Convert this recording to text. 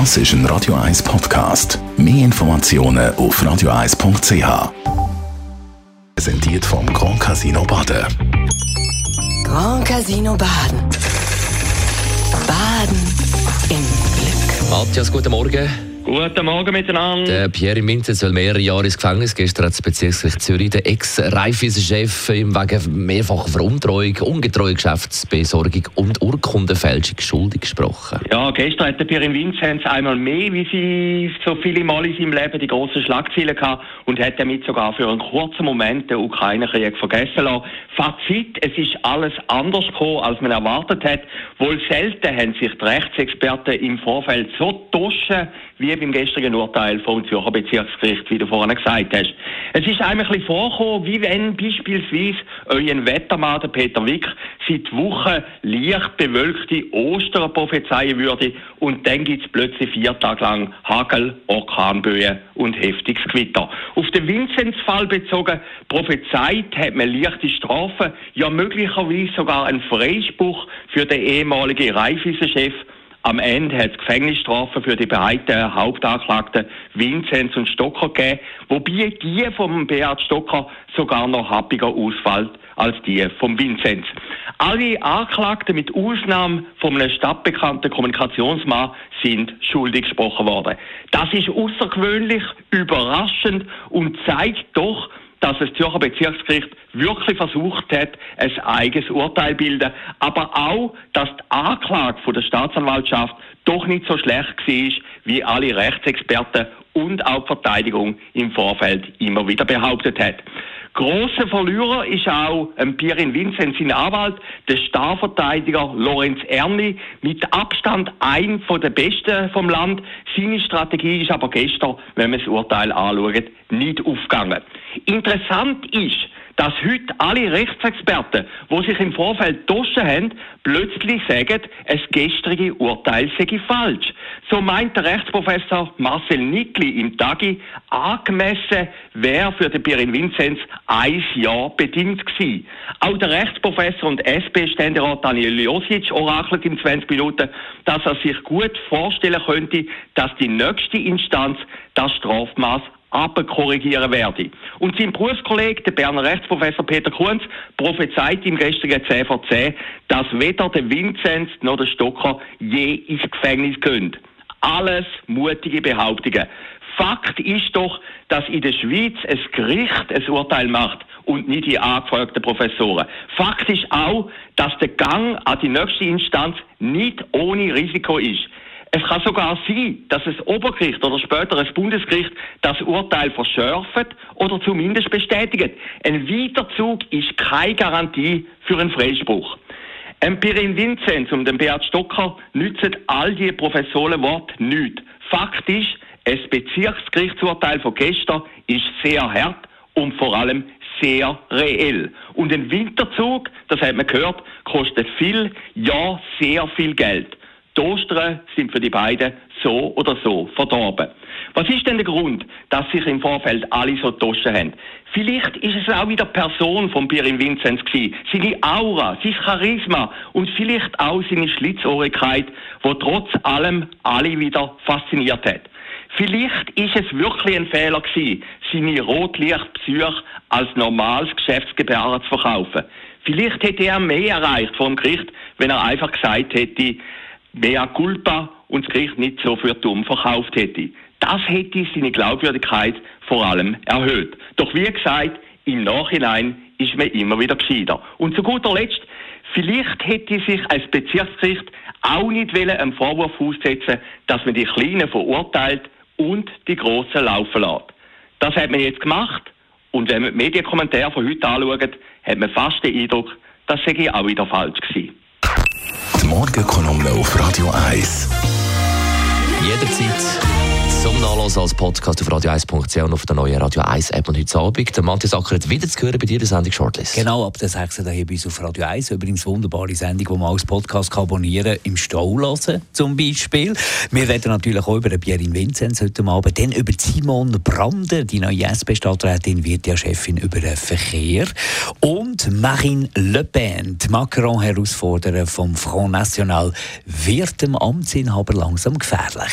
Das ist ein Radio 1 Podcast. Mehr Informationen auf radio1.ch. Präsentiert vom Grand Casino Baden. Grand Casino Baden. Baden im Glück. Matthias, guten Morgen. Guten Morgen miteinander. Der Pierre Winter soll mehrere Jahre ins Gefängnis. Gestern hat das Bezirksgericht Zürich den Ex-Raiffeisen-Chef ihm wegen mehrfacher Veruntreuung, ungetreue Geschäftsbesorgung und Urkundenfälschung schuldig gesprochen. Ja, gestern hat der Pierre Vinzenz einmal mehr, wie sie so viele Mal in seinem Leben die grossen Schlagzeilen gehabt und hat damit sogar für einen kurzen Moment den Ukraine-Krieg vergessen lassen. Fazit, es ist alles anders gekommen, als man erwartet hat. Wohl selten haben sich die Rechtsexperten im Vorfeld so duschen wie beim gestrigen Urteil vom Zürcher Bezirksgericht, wie du vorhin gesagt hast. Es ist einem ein bisschen vorgekommen, wie wenn beispielsweise euer Wettermann, der Peter Wick, seit Wochen leicht bewölkte Ostern prophezeien würde und dann gibt es plötzlich vier Tage lang Hagel, Orkanböen und heftiges Gewitter. Auf den Vinzenz-Fall bezogen, prophezeit hat man leichte Strafen, ja möglicherweise sogar einen Freispruch für den ehemaligen Raiffeisen-Chef am Ende hat es Gefängnisstrafen für die beiden Hauptanklagten Vinzenz und Stocker gegeben, wobei die vom Beat Stocker sogar noch happiger ausfällt als die vom Vinzenz. Alle Anklagten mit Ausnahme von einem stadtbekannten Kommunikationsmann sind schuldig gesprochen worden. Das ist außergewöhnlich, überraschend und zeigt doch, dass das Zürcher Bezirksgericht wirklich versucht hat, ein eigenes Urteil zu bilden, aber auch, dass die Anklage der Staatsanwaltschaft doch nicht so schlecht war, wie alle Rechtsexperten und auch die Verteidigung im Vorfeld immer wieder behauptet hat. Grosser Verlierer ist auch ähm, Pierin Vincent, sein Anwalt, der Starverteidiger Lorenz Erni, mit Abstand ein von den Besten vom Land. Seine Strategie ist aber gestern, wenn man das Urteil anschaut, nicht aufgegangen. Interessant ist, dass heute alle Rechtsexperten, die sich im Vorfeld duschen haben, plötzlich sagen, das gestrige Urteil sei falsch. So meint der Rechtsprofessor Marcel Nickli im Tagi, angemessen wäre für den Pirin Vinzenz ein Jahr bedingt gewesen. Auch der Rechtsprofessor und SP-Ständerat Daniel Josic orakelt in 20 Minuten, dass er sich gut vorstellen könnte, dass die nächste Instanz das Strafmaß abkorrigieren werde. Und sein Berufskollege, der Berner Rechtsprofessor Peter Kunz, prophezeit im gestrigen 10 vor 10, dass weder der Vinzenz noch der Stocker je ins Gefängnis gehen. Alles mutige Behauptungen. Fakt ist doch, dass in der Schweiz ein Gericht ein Urteil macht und nicht die angefragten Professoren. Fakt ist auch, dass der Gang an die nächste Instanz nicht ohne Risiko ist. Es kann sogar sein, dass das Obergericht oder später das Bundesgericht das Urteil verschärft oder zumindest bestätigt. Ein Weiterzug ist keine Garantie für einen Freispruch. Empirin Vinzenz und dem Beat Stocker nützen all die Professorenworte nichts. Fakt ist, ein Bezirksgerichtsurteil von gestern ist sehr hart und vor allem sehr reell. Und ein Winterzug, das hat man gehört, kostet viel, ja sehr viel Geld. Die Ostern sind für die beiden so oder so verdorben. Was ist denn der Grund, dass sich im Vorfeld alle so getoschen haben? Vielleicht ist es auch wieder Person von Pirin Vinzenz gewesen. Seine Aura, sein Charisma und vielleicht auch seine Schlitzohrigkeit, wo trotz allem alle wieder fasziniert hat. Vielleicht ist es wirklich ein Fehler gewesen, seine Rotlichtpsych als normales Geschäftsgebaren zu verkaufen. Vielleicht hätte er mehr erreicht vom Gericht, wenn er einfach gesagt hätte, mea culpa und das Gericht nicht so für dumm verkauft hätte. Das hätte seine Glaubwürdigkeit vor allem erhöht. Doch wie gesagt, im Nachhinein ist man immer wieder gescheiter. Und zu guter Letzt, vielleicht hätte sich als Bezirksgericht auch nicht einem Vorwurf aussetzen dass man die Kleinen verurteilt und die Großen laufen lässt. Das hat man jetzt gemacht und wenn man die Medienkommentare von heute anschaut, hat man fast den Eindruck, das sei auch wieder falsch gewesen. Morgenkolumne auf Radio 1. Jederzeit zum Nachlesen als Podcast auf radio1.ch und auf der neuen Radio 1 App und heute Abend. Der Matthias Ackert wieder zu hören bei dir der Sendung Shortlist. Genau, ab der 6. hier bei uns auf Radio 1. Übrigens wunderbare Sendung, die man als Podcast kann abonnieren im Stau hören, zum Beispiel. Wir reden natürlich auch über Pierre Vinzenz heute Abend, dann über Simon Brander, die neue SP-Stadträtin, wird ja Chefin über den Verkehr. Und Marine Le Pen, die Macron-Herausforderer vom Front National, wird dem Amtsinhaber langsam gefährlich.